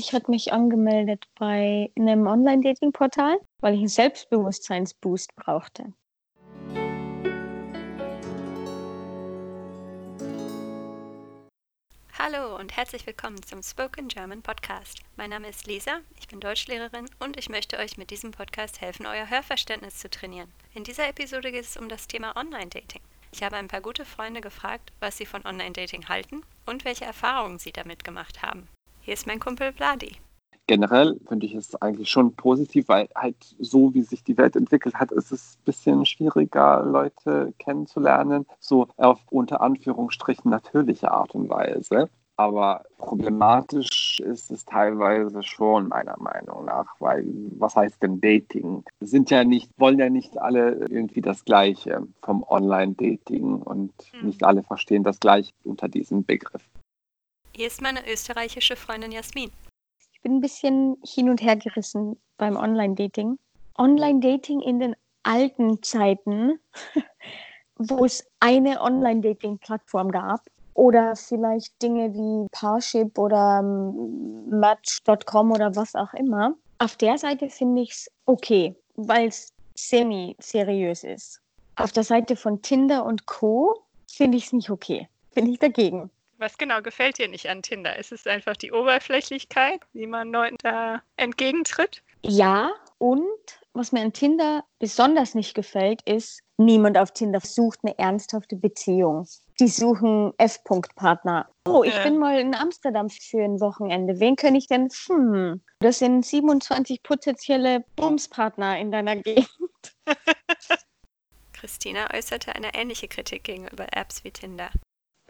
Ich hatte mich angemeldet bei einem Online-Dating-Portal, weil ich einen Selbstbewusstseinsboost brauchte. Hallo und herzlich willkommen zum Spoken German Podcast. Mein Name ist Lisa, ich bin Deutschlehrerin und ich möchte euch mit diesem Podcast helfen, euer Hörverständnis zu trainieren. In dieser Episode geht es um das Thema Online-Dating. Ich habe ein paar gute Freunde gefragt, was sie von Online-Dating halten und welche Erfahrungen sie damit gemacht haben. Hier ist mein Kumpel Vladi. Generell finde ich es eigentlich schon positiv, weil halt so, wie sich die Welt entwickelt hat, ist es ein bisschen schwieriger, Leute kennenzulernen. So auf unter Anführungsstrichen natürliche Art und Weise. Aber problematisch ist es teilweise schon meiner Meinung nach, weil was heißt denn Dating? Sind ja nicht, wollen ja nicht alle irgendwie das Gleiche vom Online-Dating und mhm. nicht alle verstehen das Gleiche unter diesem Begriff. Hier ist meine österreichische Freundin Jasmin. Ich bin ein bisschen hin und her gerissen beim Online-Dating. Online-Dating in den alten Zeiten, wo es eine Online-Dating-Plattform gab, oder vielleicht Dinge wie Parship oder ähm, Match.com oder was auch immer. Auf der Seite finde ich es okay, weil es semi-seriös ist. Auf der Seite von Tinder und Co. finde ich es nicht okay. Bin ich dagegen. Was genau gefällt dir nicht an Tinder? Ist es einfach die Oberflächlichkeit, wie man Leuten da entgegentritt? Ja, und was mir an Tinder besonders nicht gefällt, ist, niemand auf Tinder sucht eine ernsthafte Beziehung. Die suchen F-Punkt-Partner. Oh, ich bin mal in Amsterdam für ein Wochenende. Wen kann ich denn? Hm, das sind 27 potenzielle Bumspartner in deiner Gegend. Christina äußerte eine ähnliche Kritik gegenüber Apps wie Tinder.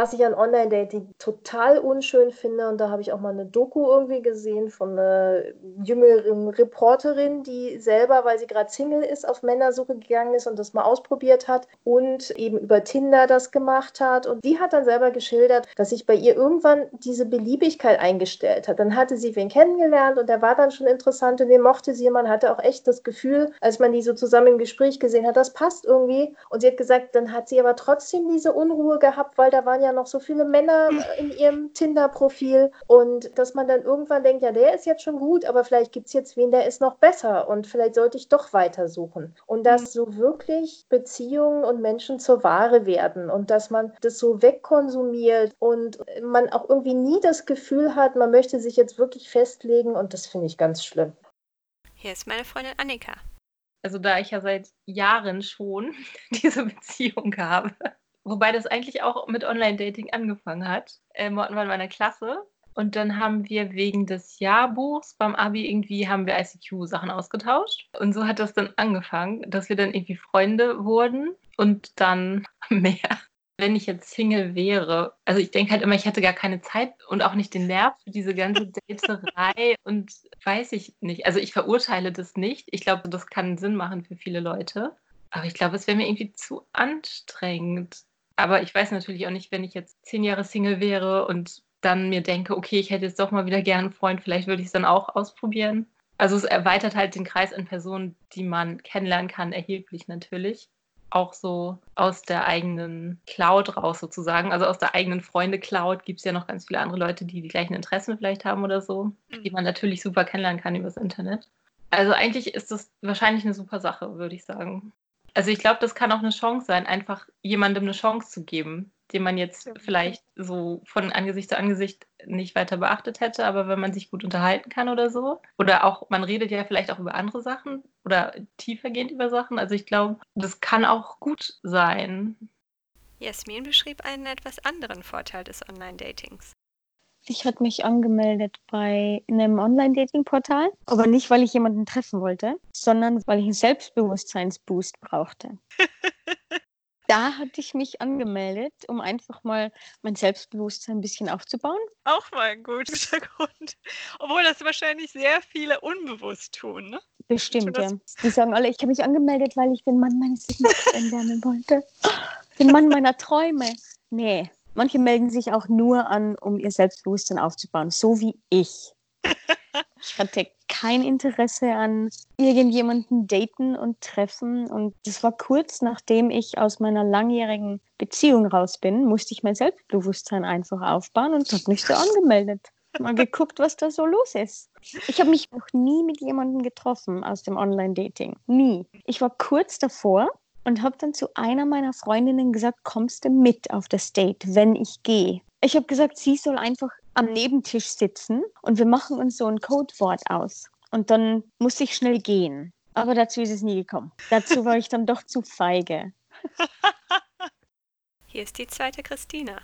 Was ich an Online-Dating total unschön finde, und da habe ich auch mal eine Doku irgendwie gesehen von einer jüngeren Reporterin, die selber, weil sie gerade Single ist, auf Männersuche gegangen ist und das mal ausprobiert hat und eben über Tinder das gemacht hat. Und die hat dann selber geschildert, dass sich bei ihr irgendwann diese Beliebigkeit eingestellt hat. Dann hatte sie wen kennengelernt und der war dann schon interessant und den mochte sie. Man hatte auch echt das Gefühl, als man die so zusammen im Gespräch gesehen hat, das passt irgendwie. Und sie hat gesagt, dann hat sie aber trotzdem diese Unruhe gehabt, weil da waren waren ja noch so viele Männer in ihrem Tinder-Profil und dass man dann irgendwann denkt, ja, der ist jetzt schon gut, aber vielleicht gibt es jetzt wen, der ist noch besser und vielleicht sollte ich doch weitersuchen. Und dass so wirklich Beziehungen und Menschen zur Ware werden und dass man das so wegkonsumiert und man auch irgendwie nie das Gefühl hat, man möchte sich jetzt wirklich festlegen und das finde ich ganz schlimm. Hier ist meine Freundin Annika. Also da ich ja seit Jahren schon diese Beziehung habe, Wobei das eigentlich auch mit Online-Dating angefangen hat. Ähm, wir waren in meiner Klasse und dann haben wir wegen des Jahrbuchs beim Abi irgendwie haben wir ICQ-Sachen ausgetauscht. Und so hat das dann angefangen, dass wir dann irgendwie Freunde wurden und dann mehr. Wenn ich jetzt Single wäre, also ich denke halt immer, ich hätte gar keine Zeit und auch nicht den Nerv für diese ganze Daterei und weiß ich nicht. Also ich verurteile das nicht. Ich glaube, das kann Sinn machen für viele Leute. Aber ich glaube, es wäre mir irgendwie zu anstrengend. Aber ich weiß natürlich auch nicht, wenn ich jetzt zehn Jahre Single wäre und dann mir denke, okay, ich hätte jetzt doch mal wieder gerne einen Freund, vielleicht würde ich es dann auch ausprobieren. Also es erweitert halt den Kreis an Personen, die man kennenlernen kann, erheblich natürlich. Auch so aus der eigenen Cloud raus sozusagen. Also aus der eigenen Freunde-Cloud gibt es ja noch ganz viele andere Leute, die die gleichen Interessen vielleicht haben oder so, die mhm. man natürlich super kennenlernen kann übers Internet. Also eigentlich ist das wahrscheinlich eine super Sache, würde ich sagen. Also ich glaube, das kann auch eine Chance sein, einfach jemandem eine Chance zu geben, den man jetzt vielleicht so von Angesicht zu Angesicht nicht weiter beachtet hätte, aber wenn man sich gut unterhalten kann oder so. Oder auch, man redet ja vielleicht auch über andere Sachen oder tiefergehend über Sachen. Also ich glaube, das kann auch gut sein. Jasmin beschrieb einen etwas anderen Vorteil des Online-Datings. Ich hatte mich angemeldet bei einem Online-Dating-Portal, aber nicht, weil ich jemanden treffen wollte, sondern weil ich einen Selbstbewusstseinsboost brauchte. da hatte ich mich angemeldet, um einfach mal mein Selbstbewusstsein ein bisschen aufzubauen. Auch mal ein guter Grund. Obwohl das wahrscheinlich sehr viele unbewusst tun, ne? Bestimmt, ja. Die sagen alle, ich habe mich angemeldet, weil ich den Mann meines Lebens kennenlernen wollte. Den Mann meiner Träume. Nee, Manche melden sich auch nur an, um ihr Selbstbewusstsein aufzubauen, so wie ich. Ich hatte kein Interesse an irgendjemanden daten und treffen. Und das war kurz nachdem ich aus meiner langjährigen Beziehung raus bin, musste ich mein Selbstbewusstsein einfach aufbauen und habe mich so angemeldet. Mal geguckt, was da so los ist. Ich habe mich noch nie mit jemandem getroffen aus dem Online-Dating. Nie. Ich war kurz davor und habe dann zu einer meiner Freundinnen gesagt, kommst du mit auf das Date, wenn ich gehe? Ich habe gesagt, sie soll einfach am Nebentisch sitzen und wir machen uns so ein Codewort aus. Und dann muss ich schnell gehen. Aber dazu ist es nie gekommen. Dazu war ich dann doch zu feige. Hier ist die zweite Christina.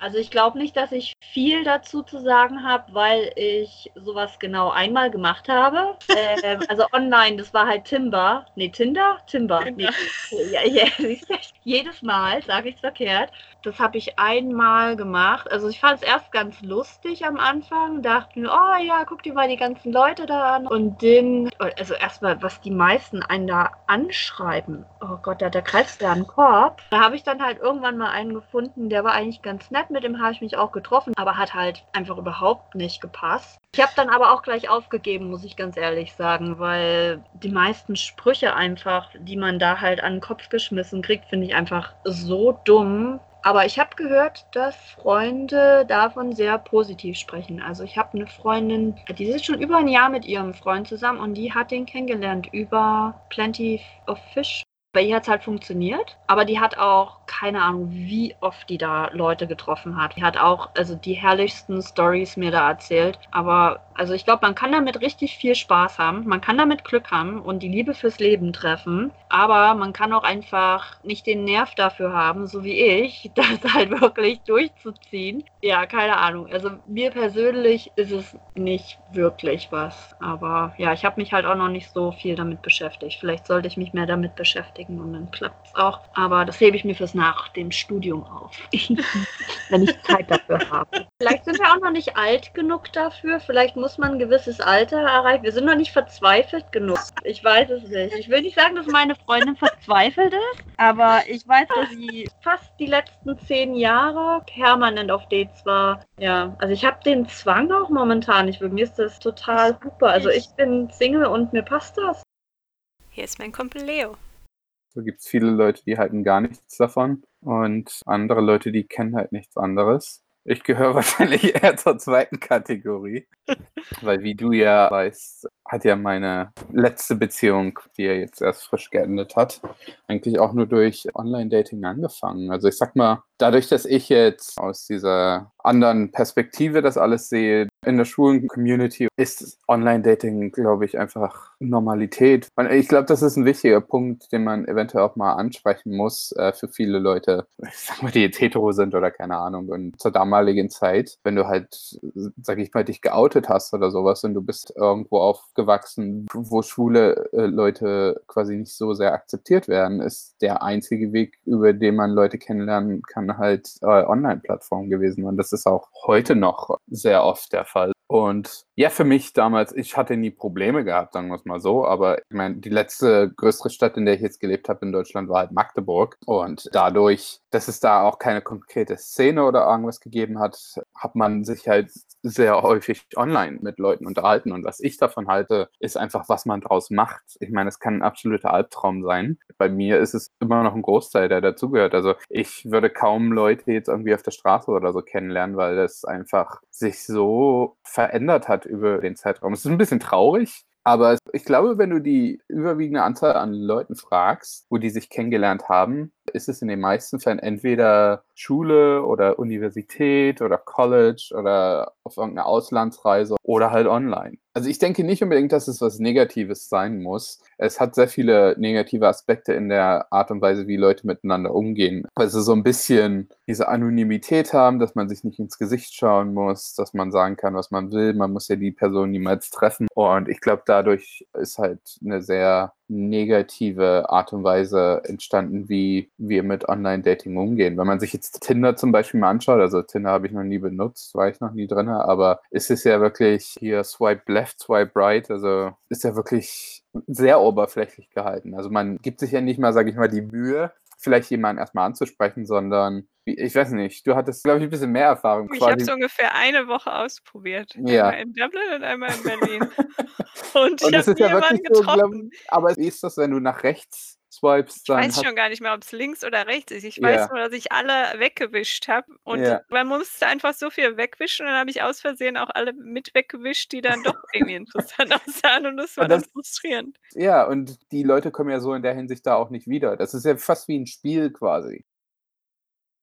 Also ich glaube nicht, dass ich viel dazu zu sagen habe, weil ich sowas genau einmal gemacht habe. ähm, also online, das war halt Timber. Nee, Tinder? Timber. Tinder. Nee, ja, ja, jedes Mal sage ich es verkehrt. Das habe ich einmal gemacht. Also ich fand es erst ganz lustig am Anfang. Dachte mir, oh ja, guck dir mal die ganzen Leute da an. Und dann, also erstmal, was die meisten einen da anschreiben. Oh Gott, da, da kreist ja einen Korb. Da habe ich dann halt irgendwann mal einen gefunden, der war eigentlich ganz nett. Mit dem habe ich mich auch getroffen, aber hat halt einfach überhaupt nicht gepasst. Ich habe dann aber auch gleich aufgegeben, muss ich ganz ehrlich sagen, weil die meisten Sprüche einfach, die man da halt an den Kopf geschmissen kriegt, finde ich einfach so dumm. Aber ich habe gehört, dass Freunde davon sehr positiv sprechen. Also ich habe eine Freundin, die ist schon über ein Jahr mit ihrem Freund zusammen und die hat den kennengelernt über Plenty of Fish. Bei ihr hat es halt funktioniert, aber die hat auch keine Ahnung, wie oft die da Leute getroffen hat. Die hat auch also die herrlichsten Stories mir da erzählt. Aber also ich glaube, man kann damit richtig viel Spaß haben. Man kann damit Glück haben und die Liebe fürs Leben treffen. Aber man kann auch einfach nicht den Nerv dafür haben, so wie ich, das halt wirklich durchzuziehen. Ja, keine Ahnung. Also mir persönlich ist es nicht wirklich was. Aber ja, ich habe mich halt auch noch nicht so viel damit beschäftigt. Vielleicht sollte ich mich mehr damit beschäftigen und dann klappt es auch. Aber das hebe ich mir fürs nach dem Studium auf, wenn ich Zeit dafür habe. Vielleicht sind wir auch noch nicht alt genug dafür. Vielleicht muss man ein gewisses Alter erreichen. Wir sind noch nicht verzweifelt genug. Ich weiß es nicht. Ich will nicht sagen, dass meine Freundin verzweifelt ist, aber ich weiß, dass sie fast die letzten zehn Jahre permanent auf Dates war. Ja, also ich habe den Zwang auch momentan. Ich, mir ist das total super. Also ich bin Single und mir passt das. Hier ist mein Kumpel Leo. So gibt es viele Leute, die halten gar nichts davon und andere Leute, die kennen halt nichts anderes. Ich gehöre wahrscheinlich eher zur zweiten Kategorie, weil wie du ja weißt, hat ja meine letzte Beziehung, die ja jetzt erst frisch geendet hat, eigentlich auch nur durch Online-Dating angefangen. Also ich sag mal, dadurch, dass ich jetzt aus dieser anderen Perspektive das alles sehe, in der Schulen-Community ist Online-Dating, glaube ich, einfach Normalität. Und ich glaube, das ist ein wichtiger Punkt, den man eventuell auch mal ansprechen muss äh, für viele Leute, ich sag mal, die jetzt hetero sind oder keine Ahnung. Und zur damaligen Zeit, wenn du halt, sag ich mal, dich geoutet hast oder sowas und du bist irgendwo aufgewachsen, wo schwule äh, Leute quasi nicht so sehr akzeptiert werden, ist der einzige Weg, über den man Leute kennenlernen kann, halt äh, Online-Plattformen gewesen. Und das ist auch heute noch sehr oft der Fall. Und ja, für mich damals, ich hatte nie Probleme gehabt, sagen wir es mal so, aber ich meine, die letzte größere Stadt, in der ich jetzt gelebt habe in Deutschland, war halt Magdeburg. Und dadurch, dass es da auch keine konkrete Szene oder irgendwas gegeben hat, hat man sich halt sehr häufig online mit Leuten unterhalten. Und was ich davon halte, ist einfach, was man draus macht. Ich meine, es kann ein absoluter Albtraum sein. Bei mir ist es immer noch ein Großteil, der dazugehört. Also ich würde kaum Leute jetzt irgendwie auf der Straße oder so kennenlernen, weil das einfach sich so verändert hat über den Zeitraum. Es ist ein bisschen traurig, aber ich glaube, wenn du die überwiegende Anzahl an Leuten fragst, wo die sich kennengelernt haben, ist es in den meisten Fällen entweder Schule oder Universität oder College oder auf irgendeiner Auslandsreise oder halt online. Also ich denke nicht unbedingt, dass es was Negatives sein muss. Es hat sehr viele negative Aspekte in der Art und Weise, wie Leute miteinander umgehen. Also so ein bisschen diese Anonymität haben, dass man sich nicht ins Gesicht schauen muss, dass man sagen kann, was man will. Man muss ja die Person niemals treffen. Und ich glaube, dadurch ist halt eine sehr negative Art und Weise entstanden, wie wir mit Online-Dating umgehen. Wenn man sich jetzt Tinder zum Beispiel mal anschaut, also Tinder habe ich noch nie benutzt, war ich noch nie drin, aber ist es ja wirklich hier Swipe Left, Swipe Right, also ist ja wirklich sehr oberflächlich gehalten. Also man gibt sich ja nicht mal, sage ich mal, die Mühe, vielleicht jemanden erstmal anzusprechen, sondern ich weiß nicht, du hattest, glaube ich, ein bisschen mehr Erfahrung. Ich habe es ungefähr eine Woche ausprobiert. Ja. Einmal in Dublin und einmal in Berlin. und, ich habe ja jemanden getroffen. So, glaub, aber wie ist das, wenn du nach rechts swipest, Ich dann weiß hast schon gar nicht mehr, ob es links oder rechts ist. Ich weiß Ja. nur, dass ich alle weggewischt habe. Und Ja. man musste einfach so viel wegwischen und dann habe ich aus Versehen auch alle mit weggewischt, die dann doch irgendwie interessant aussahen und das war Und dann das- frustrierend. Ja, und die Leute kommen ja so in der Hinsicht da auch nicht wieder. Das ist ja fast wie ein Spiel quasi.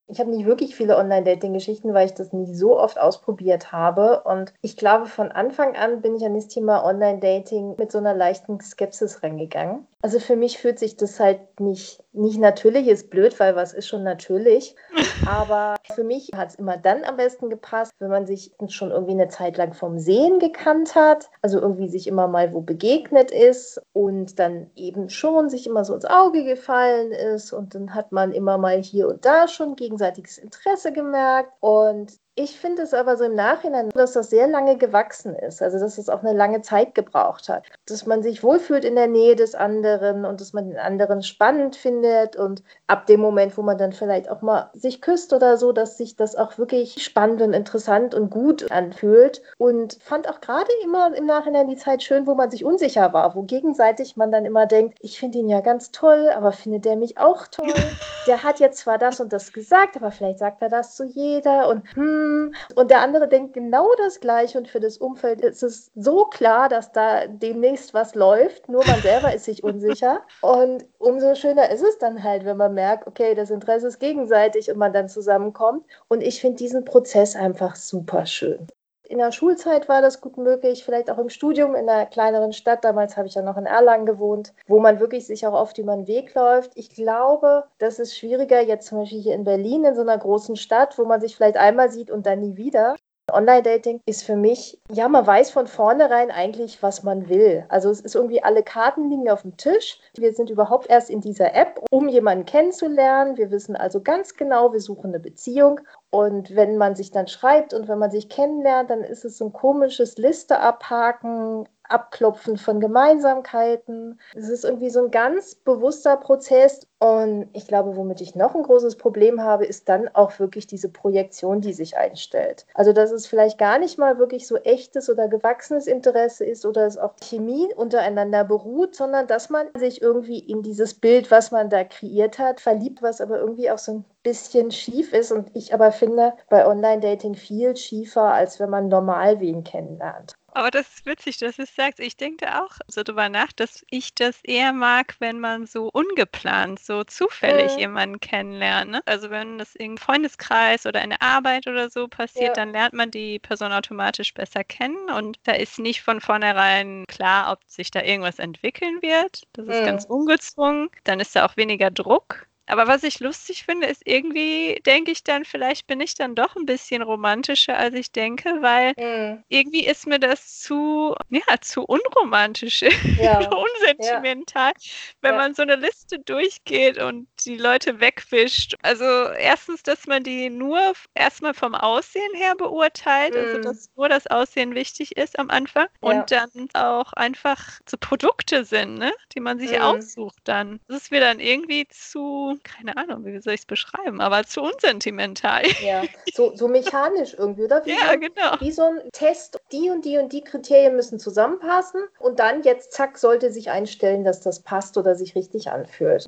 Ich habe nicht wirklich viele Online-Dating-Geschichten, weil ich das nie so oft ausprobiert habe. Und ich glaube, von Anfang an bin ich an das Thema Online-Dating mit so einer leichten Skepsis reingegangen. Also für mich fühlt sich das halt nicht, nicht natürlich, ist blöd, weil was ist schon natürlich. Aber für mich hat es immer dann am besten gepasst, wenn man sich schon irgendwie eine Zeit lang vom Sehen gekannt hat, also irgendwie sich immer mal wo begegnet ist und dann eben schon sich immer so ins Auge gefallen ist und dann hat man immer mal hier und da schon gegenseitiges Interesse gemerkt und ich finde es aber so im Nachhinein, dass das sehr lange gewachsen ist, also dass es auch eine lange Zeit gebraucht hat, dass man sich wohlfühlt in der Nähe des anderen und dass man den anderen spannend findet und ab dem Moment, wo man dann vielleicht auch mal sich küsst oder so, dass sich das auch wirklich spannend und interessant und gut anfühlt. Und fand auch gerade immer im Nachhinein die Zeit schön, wo man sich unsicher war, wo gegenseitig man dann immer denkt, ich finde ihn ja ganz toll, aber findet der mich auch toll? Der hat jetzt zwar das und das gesagt, aber vielleicht sagt er das zu jeder und hm, und der andere denkt genau das Gleiche und für das Umfeld ist es so klar, dass da demnächst was läuft, nur man selber ist sich unsicher. Und umso schöner ist es dann halt, wenn man merkt, okay, das Interesse ist gegenseitig und man dann zusammenkommt. Und ich finde diesen Prozess einfach super schön. In der Schulzeit war das gut möglich, vielleicht auch im Studium in einer kleineren Stadt. Damals habe ich ja noch in Erlangen gewohnt, wo man wirklich sich auch oft über den Weg läuft. Ich glaube, das ist schwieriger jetzt zum Beispiel hier in Berlin, in so einer großen Stadt, wo man sich vielleicht einmal sieht und dann nie wieder. Online-Dating ist für mich, ja, man weiß von vornherein eigentlich, was man will. Also es ist irgendwie, alle Karten liegen auf dem Tisch. Wir sind überhaupt erst in dieser App, um jemanden kennenzulernen. Wir wissen also ganz genau, wir suchen eine Beziehung. Und wenn man sich dann schreibt und wenn man sich kennenlernt, dann ist es so ein komisches Liste abhaken, Abklopfen von Gemeinsamkeiten. Es ist irgendwie so ein ganz bewusster Prozess. Und ich glaube, womit ich noch ein großes Problem habe, ist dann auch wirklich diese Projektion, die sich einstellt. Also, dass es vielleicht gar nicht mal wirklich so echtes oder gewachsenes Interesse ist oder es auch Chemie untereinander beruht, sondern dass man sich irgendwie in dieses Bild, was man da kreiert hat, verliebt, was aber irgendwie auch so ein bisschen schief ist. Und ich aber finde bei Online-Dating viel schiefer, als wenn man normal wen kennenlernt. Aber das ist witzig, dass du es sagst. Ich denke auch so drüber nach, dass ich das eher mag, wenn man so ungeplant, so zufällig Mhm. jemanden kennenlernt. Ne? Also wenn das im Freundeskreis oder in der Arbeit oder so passiert, Ja. dann lernt man die Person automatisch besser kennen und da ist nicht von vornherein klar, ob sich da irgendwas entwickeln wird. Das ist Mhm. ganz ungezwungen. Dann ist da auch weniger Druck. Aber was ich lustig finde, ist irgendwie, denke ich dann, vielleicht bin ich dann doch ein bisschen romantischer, als ich denke, weil Mhm. irgendwie ist mir das zu, ja, zu unromantisch, Ja. unsentimental, wenn Ja. man so eine Liste durchgeht und die Leute wegwischt. Also erstens, dass man die nur erstmal vom Aussehen her beurteilt, also Mhm. dass nur das Aussehen wichtig ist am Anfang Ja. und dann auch einfach so Produkte sind, ne, die man sich Mhm. aussucht dann. Das ist mir dann irgendwie zu, keine Ahnung, wie soll ich es beschreiben, aber zu unsentimental. Ja, so, so mechanisch irgendwie, oder? Wie, ja, so, genau. wie so ein Test, die und die und die Kriterien müssen zusammenpassen und dann jetzt, zack, sollte sich einstellen, dass das passt oder sich richtig anfühlt.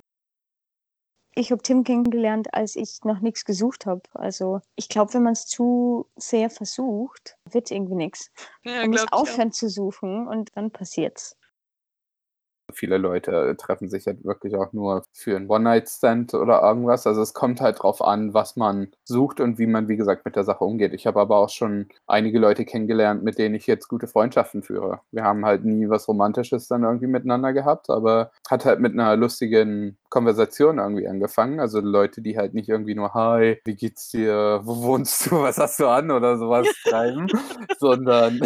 Ich habe Tim kennengelernt, als ich noch nichts gesucht habe. Also ich glaube, wenn man es zu sehr versucht, wird irgendwie nichts. Ja, Man muss ich auch. aufhören zu suchen und dann passiert's. Viele Leute treffen sich halt wirklich auch nur für einen One-Night-Stand oder irgendwas. Also es kommt halt drauf an, was man sucht und wie man, wie gesagt, mit der Sache umgeht. Ich habe aber auch schon einige Leute kennengelernt, mit denen ich jetzt gute Freundschaften führe. Wir haben halt nie was Romantisches dann irgendwie miteinander gehabt, aber hat halt mit einer lustigen Konversation irgendwie angefangen. Also Leute, die halt nicht irgendwie nur, hi, wie geht's dir, wo wohnst du, was hast du an oder sowas schreiben, sondern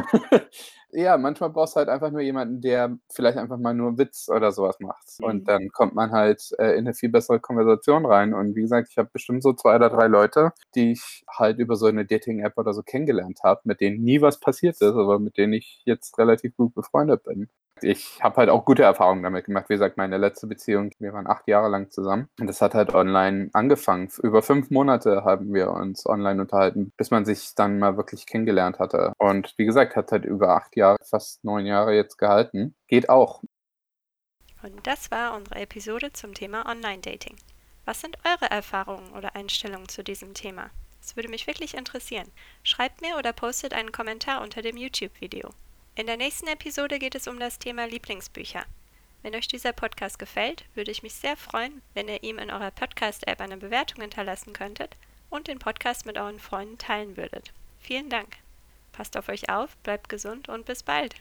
ja, manchmal brauchst du halt einfach nur jemanden, der vielleicht einfach mal nur Witz oder sowas macht. Mhm. Und dann kommt man halt äh, in eine viel bessere Konversation rein. Und wie gesagt, ich habe bestimmt so zwei oder drei Leute, die ich halt über so eine Dating-App oder so kennengelernt habe, mit denen nie was passiert ist, aber mit denen ich jetzt relativ gut befreundet bin. Ich habe halt auch gute Erfahrungen damit gemacht. Wie gesagt, meine letzte Beziehung, wir waren acht Jahre lang zusammen. Und das hat halt online angefangen. Über fünf Monate haben wir uns online unterhalten, bis man sich dann mal wirklich kennengelernt hatte. Und wie gesagt, hat halt über acht Jahre, fast neun Jahre jetzt gehalten. Geht auch. Und das war unsere Episode zum Thema Online-Dating. Was sind eure Erfahrungen oder Einstellungen zu diesem Thema? Es würde mich wirklich interessieren. Schreibt mir oder postet einen Kommentar unter dem YouTube-Video. In der nächsten Episode geht es um das Thema Lieblingsbücher. Wenn euch dieser Podcast gefällt, würde ich mich sehr freuen, wenn ihr ihm in eurer Podcast-App eine Bewertung hinterlassen könntet und den Podcast mit euren Freunden teilen würdet. Vielen Dank. Passt auf euch auf, bleibt gesund und bis bald.